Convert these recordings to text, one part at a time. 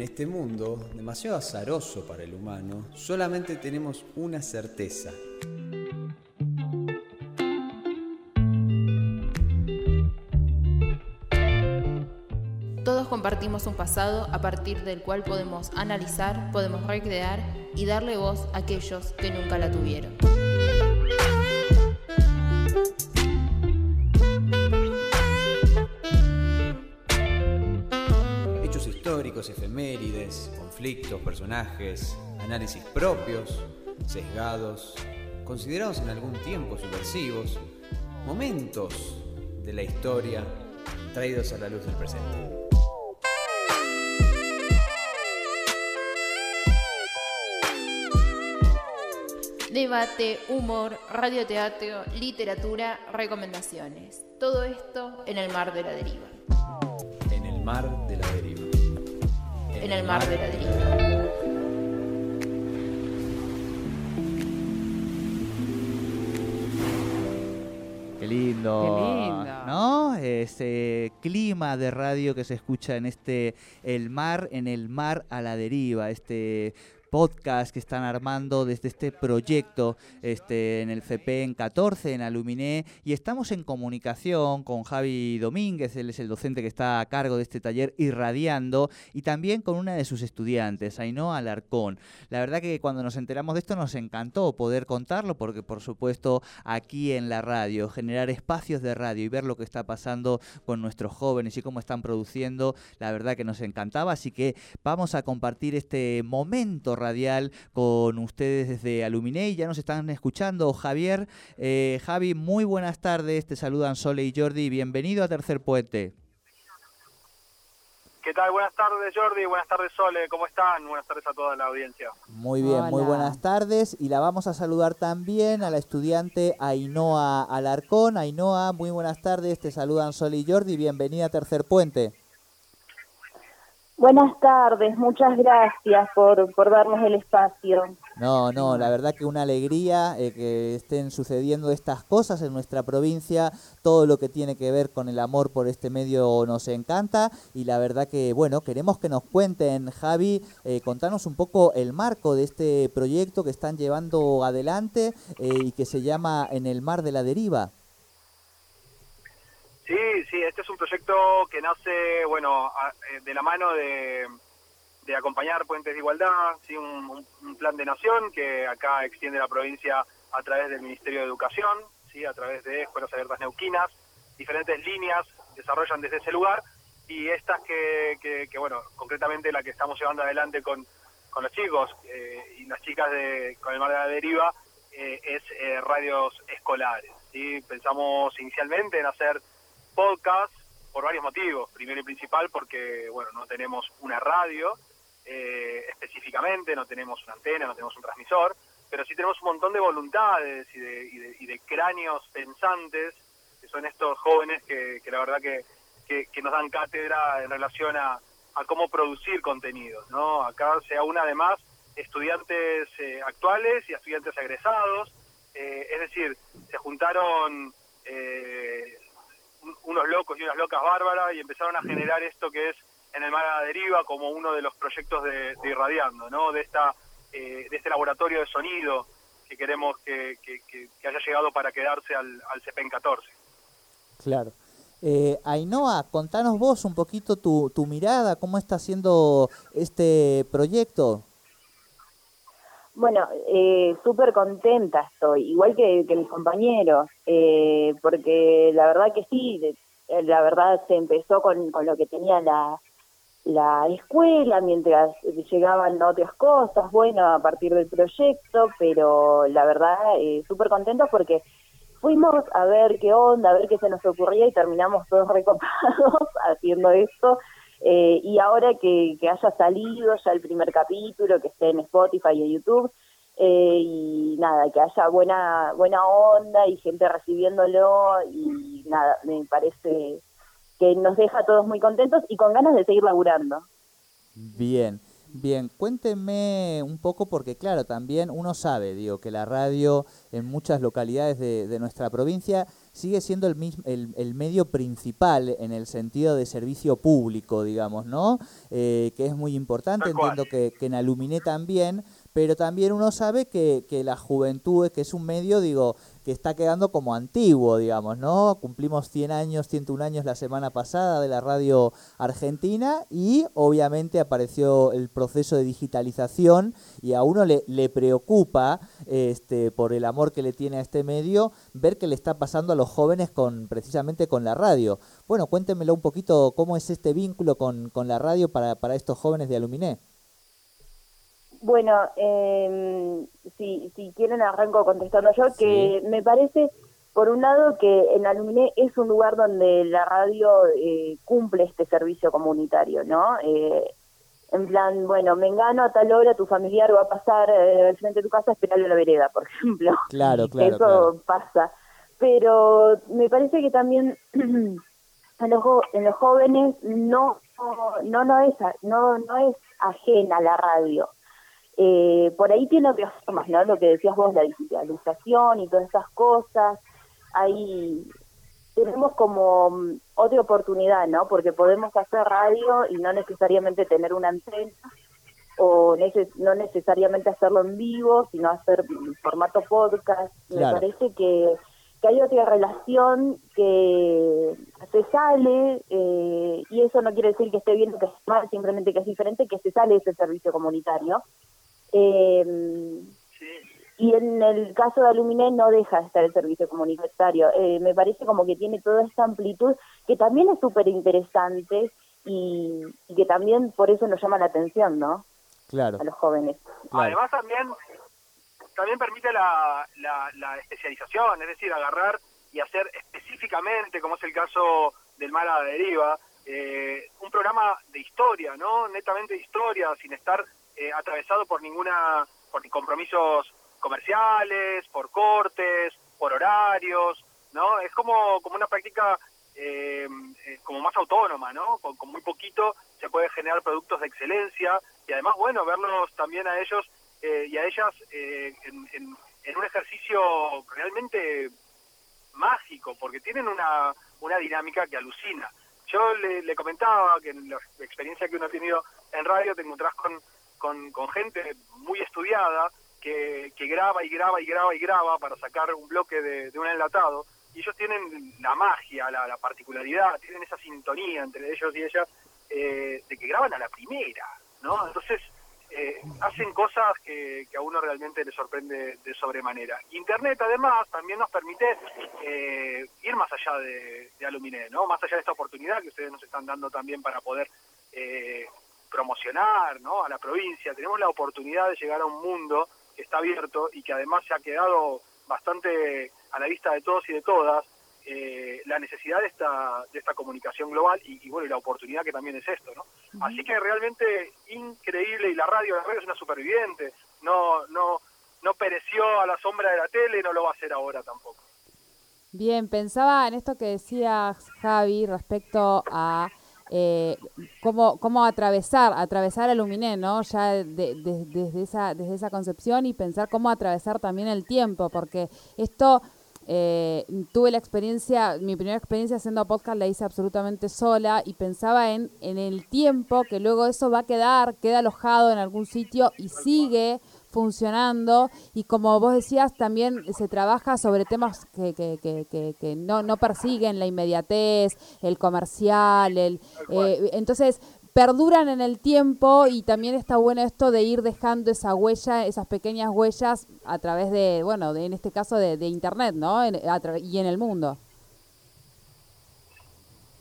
En este mundo, demasiado azaroso para el humano, solamente tenemos una certeza. Todos compartimos un pasado a partir del cual podemos analizar, podemos recrear y darle voz a aquellos que nunca la tuvieron. Efemérides, conflictos, personajes, análisis propios, sesgados, considerados en algún tiempo subversivos, momentos de la historia traídos a la luz del presente. Debate, humor, radioteatro, literatura, recomendaciones. Todo esto en el mar de la deriva. En el mar de la deriva. En el mar de la deriva. Qué lindo. Qué lindo. ¿No? Ese clima de radio que se escucha en este El mar, en el mar a la deriva, este podcast que están armando desde este proyecto este, en el CP en 14, en Aluminé, y estamos en comunicación con Javi Domínguez, él es el docente que está a cargo de este taller Irradiando, y también con una de sus estudiantes, Ainhoa Alarcón. La verdad que cuando nos enteramos de esto nos encantó poder contarlo, porque por supuesto aquí en la radio, generar espacios de radio y ver lo que está pasando con nuestros jóvenes y cómo están produciendo, la verdad que nos encantaba, así que vamos a compartir este momento radial con ustedes desde Aluminé y ya nos están escuchando. Javier, eh, Javi, muy buenas tardes, te saludan Sole y Jordi, bienvenido a Tercer Puente. ¿Qué tal? Buenas tardes Jordi, buenas tardes Sole, ¿cómo están? Buenas tardes a toda la audiencia. Muy bien, muy buenas tardes y la vamos a saludar también a la estudiante Ainhoa Alarcón. Ainhoa, muy buenas tardes, te saludan Sole y Jordi, bienvenida a Tercer Puente. Buenas tardes, muchas gracias por, por darnos el espacio. No, no, la verdad que una alegría eh, que estén sucediendo estas cosas en nuestra provincia, todo lo que tiene que ver con el amor por este medio nos encanta y la verdad que, bueno, queremos que nos cuenten, Javi, eh, contanos un poco el marco de este proyecto que están llevando adelante eh, y que se llama En el Mar de la Deriva. Sí, sí, este es un proyecto que nace, bueno, eh, de la mano de, acompañar Puentes de Igualdad, ¿sí? un plan de nación que acá extiende la provincia a través del Ministerio de Educación, ¿sí? a través de Escuelas Abiertas Neuquinas, diferentes líneas desarrollan desde ese lugar y estas que, que- que, bueno, concretamente la que estamos llevando adelante con, con los chicos eh, y las chicas de con el Mar de la Deriva eh, es eh, radios escolares. ¿sí? Pensamos inicialmente en hacer podcast por varios motivos. Primero y principal porque, bueno, no tenemos una radio eh, específicamente, no tenemos una antena, no tenemos un transmisor, pero sí tenemos un montón de voluntades y de, y de- y de cráneos pensantes, que son estos jóvenes que, que la verdad que, que- nos dan cátedra en relación a, a cómo producir contenidos. ¿no? Acá se aúna además estudiantes eh, actuales y estudiantes egresados, eh, es decir, se juntaron eh, un- unos locos y unas locas bárbaras y empezaron a generar esto que es en el mar a la deriva como uno de los proyectos de, Irradiando, ¿no? De esta eh, de este laboratorio de sonido que queremos que, que- que- que haya llegado para quedarse al, al CPEN 14. Claro. Eh, Ainhoa, contanos vos un poquito tu, tu mirada, cómo está haciendo este proyecto. Bueno, eh, súper contenta estoy, igual que, mis compañeros, eh, porque la verdad que sí, eh, la verdad se empezó con, con lo que tenía la, la escuela, mientras llegaban otras cosas, bueno, a partir del proyecto, pero la verdad eh, súper contentos porque fuimos a ver qué onda, a ver qué se nos ocurría y terminamos todos recopados haciendo esto. Eh, y ahora que, que haya salido ya el primer capítulo, que esté en Spotify y en YouTube, eh, y nada, que haya buena buena onda y gente recibiéndolo, y nada, me parece que nos deja a todos muy contentos y con ganas de seguir laburando. Bien, bien, cuéntenme un poco porque claro, también uno sabe, digo, que la radio en muchas localidades de, de nuestra provincia sigue siendo el, mismo, el, medio principal en el sentido de servicio público, digamos, ¿no? Eh, que es muy importante, entiendo que, que en Aluminé también, pero también uno sabe que, que la juventud, que es un medio, digo, está quedando como antiguo, digamos, ¿no? Cumplimos 100 años, 101 años la semana pasada de la radio argentina y obviamente apareció el proceso de digitalización y a uno le, le preocupa, este, por el amor que le tiene a este medio, ver qué le está pasando a los jóvenes con precisamente con la radio. Bueno, cuéntemelo un poquito cómo es este vínculo con, con la radio para, para estos jóvenes de Aluminé. Bueno, eh, si, si quieren arranco contestando yo, que me parece, por un lado, que en Aluminé es un lugar donde la radio eh, cumple este servicio comunitario, ¿no? Eh, en plan, bueno, me engano a tal hora, tu familiar va a pasar eh, al frente de tu casa a esperarle a la vereda, por ejemplo. Claro, claro. Eso pasa. Pero me parece que también en los, en los jóvenes no, no, no, es, no, no es ajena la radio eh, por ahí tiene otras formas, ¿no? Lo que decías vos, la digitalización y todas esas cosas. Ahí tenemos como mm, otra oportunidad, ¿no? Porque podemos hacer radio y no necesariamente tener una antena o no necesariamente hacerlo en vivo, sino hacer formato podcast. Me parece que, que hay otra relación que se sale, eh, y eso no quiere decir que esté bien o que esté mal, simplemente que es diferente, que se sale ese servicio comunitario eh, Y en el caso de Aluminé no deja de estar el servicio comunitario. Eh, me parece como que tiene toda esta amplitud que también es súper interesante y, que también por eso nos llama la atención, ¿no? Claro. A los jóvenes. Además también también permite la, la, especialización, es decir, agarrar y hacer específicamente, como es el caso del mar a la deriva, eh, un programa de historia, ¿no? Netamente de historia, sin estar eh, atravesado por ninguna por compromisos comerciales, por cortes, por horarios, ¿no? Es como, como una práctica eh, eh, como más autónoma, ¿no? Con, muy poquito se puede generar productos de excelencia y además, bueno, verlos también a ellos y a ellas en, en, un ejercicio realmente mágico, porque tienen una, una dinámica que alucina. Yo le, le comentaba que en la experiencia que uno ha tenido en radio te encontrás con con, con gente muy estudiada que, que, graba y graba y graba y graba para sacar un bloque de, un enlatado. Y ellos tienen la magia, la, particularidad, tienen esa sintonía entre ellos y ellas eh, de que graban a la primera, ¿no? Entonces, eh, hacen cosas que, que, a uno realmente le sorprende de sobremanera. Internet, además, también nos permite eh, ir más allá de, de Aluminé, ¿no? Más allá de esta oportunidad que ustedes nos están dando también para poder eh, promocionar ¿no? a la provincia, tenemos la oportunidad de llegar a un mundo que está abierto y que además se ha quedado bastante a la vista de todos y de todas, eh, la necesidad de esta, de esta comunicación global y, bueno, y la oportunidad que también es esto, ¿no? Así que realmente increíble y la radio, la radio es una superviviente, no, no, no pereció a la sombra de la tele y no lo va a hacer ahora tampoco. Bien, pensaba en esto que decía Javi respecto a eh, cómo, cómo atravesar, atravesar Luminé, ¿no? Ya desde, esa, desde esa concepción y pensar cómo atravesar también el tiempo, porque esto eh, tuve la experiencia, mi primera experiencia haciendo podcast la hice absolutamente sola y pensaba en, en el tiempo que luego eso va a quedar, queda alojado en algún sitio y sigue funcionando y como vos decías también se trabaja sobre temas que, que, que, que, no, no persiguen la inmediatez, el comercial, el, eh, entonces perduran en el tiempo y también está bueno esto de ir dejando esa huella, esas pequeñas huellas a través de, bueno, de, en este caso de, internet, ¿no? y en el mundo.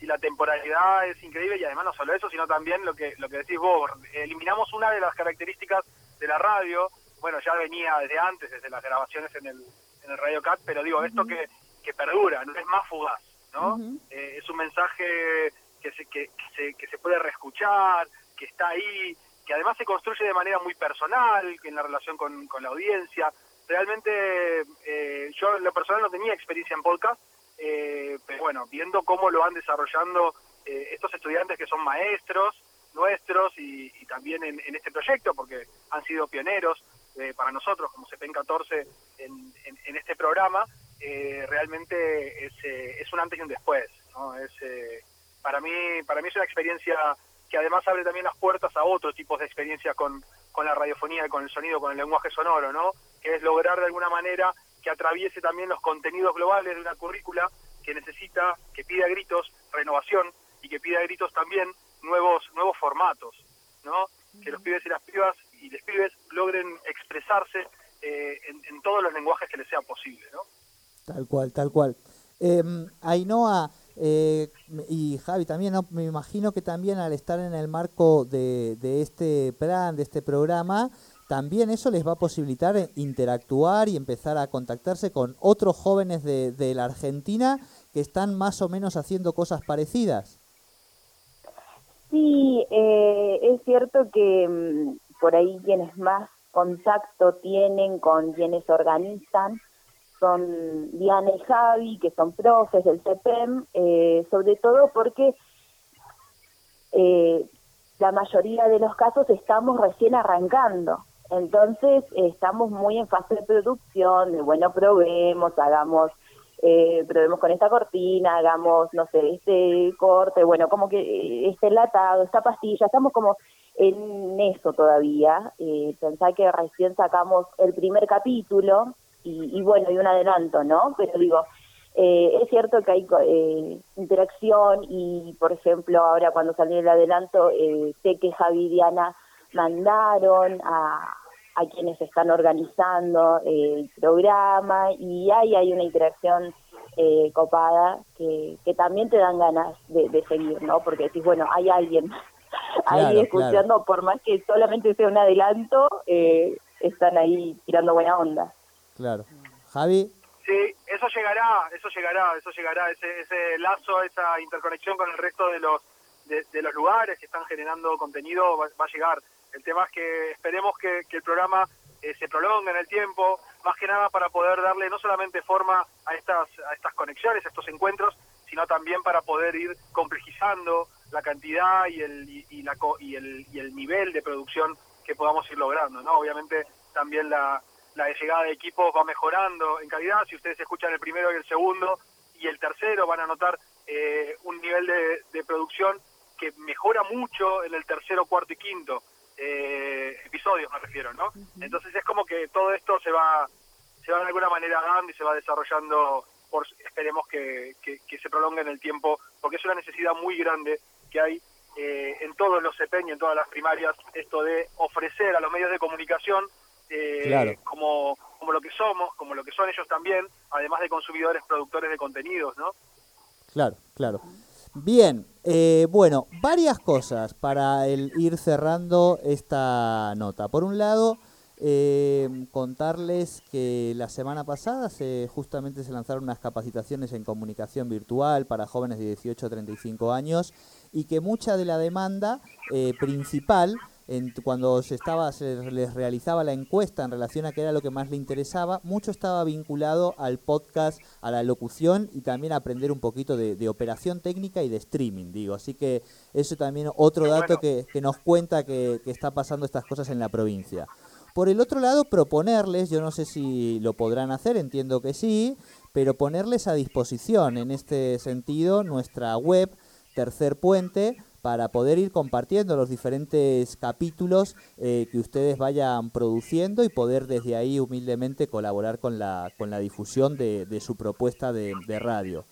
Y la temporalidad es increíble y además no solo eso, sino también lo que lo que decís vos, eliminamos una de las características de la radio, bueno, ya venía desde antes, desde las grabaciones en el, en el Radio Cat, pero digo, esto que, que perdura, no es más fugaz, ¿no? Eh, es un mensaje que se, que, se, que se puede reescuchar, que está ahí, que además se construye de manera muy personal, en la relación con, con la audiencia. Realmente, eh, yo en lo personal no tenía experiencia en podcast, eh, pero bueno, viendo cómo lo van desarrollando estos estudiantes que son maestros, nuestros y, también en, este proyecto, porque han sido pioneros eh, para nosotros como CPEN 14 en, en, este programa. eh, realmente es, es, un antes y un después. ¿no? Es, para, mí, para mí es una experiencia que además abre también las puertas a otros tipos de experiencias con, con la radiofonía, con el sonido, con el lenguaje sonoro, ¿no? que es lograr de alguna manera que atraviese también los contenidos globales de una currícula que necesita, que pide a gritos renovación y que pide a gritos también nuevos nuevos formatos, ¿no? Que los pibes y las pibas y los pibes logren expresarse eh, en, todos los lenguajes que les sea posible, ¿no? Tal cual, tal cual. Eh, Ainhoa eh, y Javi también, me imagino que también al estar en el marco de, de este plan, de este programa, también eso les va a posibilitar interactuar y empezar a contactarse con otros jóvenes de, la Argentina que están más o menos haciendo cosas parecidas. Sí, eh, es cierto que mm, por ahí quienes más contacto tienen con quienes organizan son Diana y Javi, que son profes del CEPEM, eh, sobre todo porque eh, la mayoría de los casos estamos recién arrancando. Entonces estamos muy en fase de producción, de bueno, probemos, hagamos, eh, probemos con esta cortina, hagamos, no sé, este corte, bueno, como que este enlatado, esta pastilla, estamos como en eso todavía. Eh, pensá que recién sacamos el primer capítulo y, bueno, y un adelanto, ¿no? Pero digo, eh, es cierto que hay eh, interacción y, por ejemplo, ahora cuando salió el adelanto, eh, sé que Javi y Diana mandaron a, a quienes están organizando el programa y ahí hay una interacción eh, copada que, que también te dan ganas de, seguir, ¿no? Porque decís, bueno, hay alguien ahí escuchando, por más que solamente sea un adelanto, eh, están ahí tirando buena onda. Claro. Javi. Sí, eso llegará, eso llegará, eso llegará, ese, ese lazo, esa interconexión con el resto de los de, los lugares que están generando contenido va a llegar. El tema es que esperemos que, el programa eh, se prolongue en el tiempo, más que nada para poder darle no solamente forma a estas, a estas conexiones, a estos encuentros, sino también para poder ir complejizando la cantidad y el, y, la, y, el, y el nivel de producción que podamos ir logrando. ¿no? Obviamente también la, la llegada de equipos va mejorando en calidad. Si ustedes escuchan el primero y el segundo y el tercero, van a notar eh, un nivel de, de producción que mejora mucho en el tercero, cuarto y quinto eh, episodios, me refiero, ¿no? Entonces es como que todo esto se va, se va de alguna manera dando y se va desarrollando, por, esperemos que, que, se prolongue en el tiempo, porque es una necesidad muy grande que hay eh, en todos los CEPEN y en todas las primarias, esto de ofrecer a los medios de comunicación eh, como, como lo que somos, como lo que son ellos también, además de consumidores, productores de contenidos, ¿no? Claro, claro. Bien, eh, bueno, varias cosas para el ir cerrando esta nota. Por un lado, eh, contarles que la semana pasada se, justamente se lanzaron unas capacitaciones en comunicación virtual para jóvenes de 18 a 35 años y que mucha de la demanda eh, principal cuando se estaba se les realizaba la encuesta en relación a qué era lo que más le interesaba, mucho estaba vinculado al podcast, a la locución y también a aprender un poquito de, operación técnica y de streaming, digo. Así que eso también otro dato que, nos cuenta que, que está pasando estas cosas en la provincia. Por el otro lado, proponerles, yo no sé si lo podrán hacer, entiendo que sí, pero ponerles a disposición en este sentido nuestra web Tercer Puente para poder ir compartiendo los diferentes capítulos eh, que ustedes vayan produciendo y poder desde ahí humildemente colaborar con la, con la difusión de, su propuesta de, radio.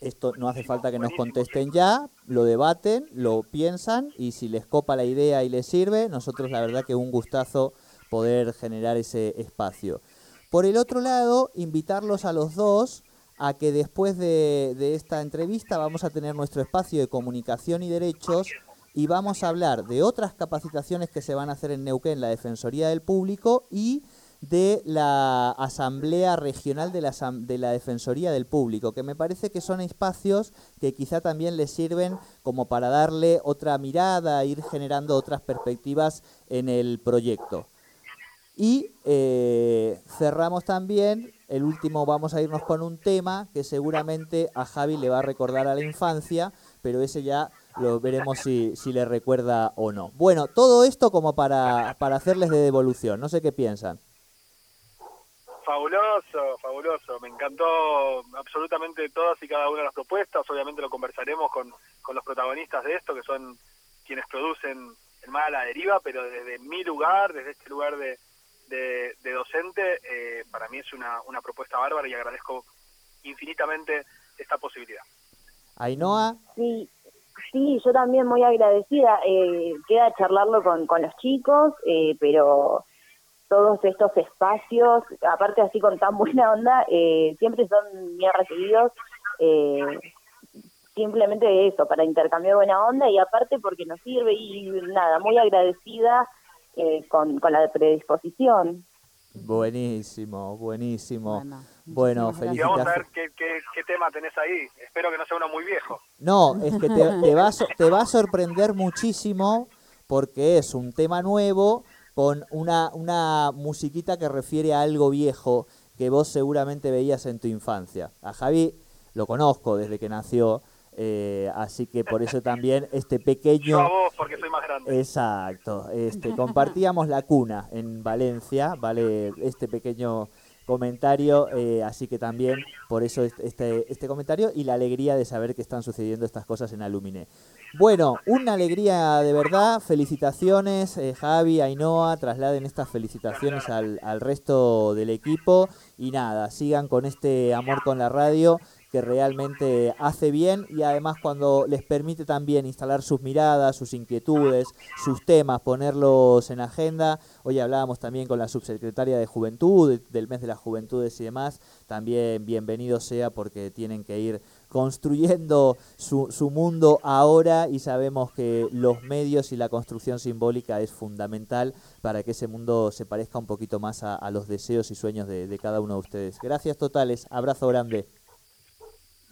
Esto no hace falta que nos contesten ya, lo debaten, lo piensan y si les copa la idea y les sirve, nosotros la verdad que un gustazo poder generar ese espacio. Por el otro lado, invitarlos a los dos a que después de, esta entrevista vamos a tener nuestro espacio de comunicación y derechos y vamos a hablar de otras capacitaciones que se van a hacer en Neuquén, la Defensoría del Público y de la Asamblea Regional de la, de la Defensoría del Público, que me parece que son espacios que quizá también les sirven como para darle otra mirada, ir generando otras perspectivas en el proyecto. Y eh, cerramos también el último vamos a irnos con un tema que seguramente a Javi le va a recordar a la infancia, pero ese ya lo veremos si, si le recuerda o no. Bueno, todo esto como para, para hacerles de devolución, no sé qué piensan. Fabuloso, fabuloso. Me encantó absolutamente todas y cada una de las propuestas. Obviamente lo conversaremos con, con los protagonistas de esto, que son quienes producen el mal a la deriva, pero desde mi lugar, desde este lugar de, de, docente, eh, para mí es una, una propuesta bárbara y agradezco infinitamente esta posibilidad. Ainhoa. Sí, sí, yo también muy agradecida. Eh, queda charlarlo con, con los chicos, eh, pero todos estos espacios, aparte así con tan buena onda, eh, siempre son bien recibidos. Eh, simplemente eso, para intercambiar buena onda y aparte porque nos sirve y nada, muy agradecida eh, con, con la predisposición. Buenísimo, buenísimo. Bueno, felicidades. Y vamos a ver qué, qué, tema tenés ahí. Espero que no sea uno muy viejo. No, es que te, te, va, te va a sorprender muchísimo porque es un tema nuevo con una, una musiquita que refiere a algo viejo que vos seguramente veías en tu infancia. A Javi lo conozco desde que nació eh, así que por eso también este pequeño... Yo a vos porque soy más grande. Exacto. Este, compartíamos la cuna en Valencia, ¿vale? Este pequeño comentario, eh, así que también por eso este, este comentario y la alegría de saber que están sucediendo estas cosas en Alumine. Bueno, una alegría de verdad, felicitaciones eh, Javi, Ainhoa, trasladen estas felicitaciones al, al resto del equipo y nada, sigan con este amor con la radio que realmente hace bien y además cuando les permite también instalar sus miradas, sus inquietudes, sus temas, ponerlos en agenda. Hoy hablábamos también con la subsecretaria de Juventud, del mes de las Juventudes y demás. También bienvenido sea porque tienen que ir construyendo su, su mundo ahora y sabemos que los medios y la construcción simbólica es fundamental para que ese mundo se parezca un poquito más a, los deseos y sueños de, de cada uno de ustedes. Gracias totales, abrazo grande.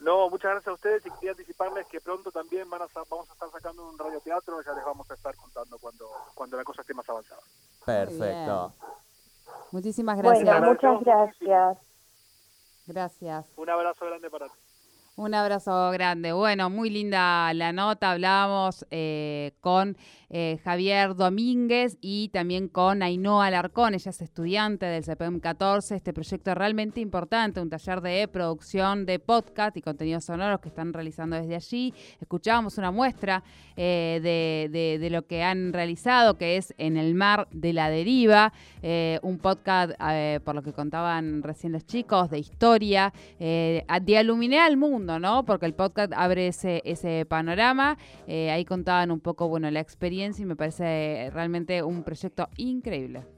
No, muchas gracias a ustedes y quería anticiparles que pronto también van a, vamos a estar sacando un radioteatro, ya les vamos a estar contando cuando, cuando la cosa esté más avanzada. Perfecto. Muchísimas gracias. Bueno, muchas gracias. Gracias. Un abrazo grande para ti. Un abrazo grande. Bueno, muy linda la nota. Hablábamos eh, con eh, Javier Domínguez y también con Ainhoa Alarcón. Ella es estudiante del CPM 14. Este proyecto es realmente importante, un taller de producción de podcast y contenidos sonoros que están realizando desde allí. Escuchábamos una muestra eh, de, lo que han realizado, que es En el mar de la deriva, un podcast, por lo que contaban recién los chicos, de historia, de aluminé al ¿no? Porque el podcast abre ese, ese panorama. Eh, ahí contaban un poco, bueno, la experiencia y me parece realmente un proyecto increíble.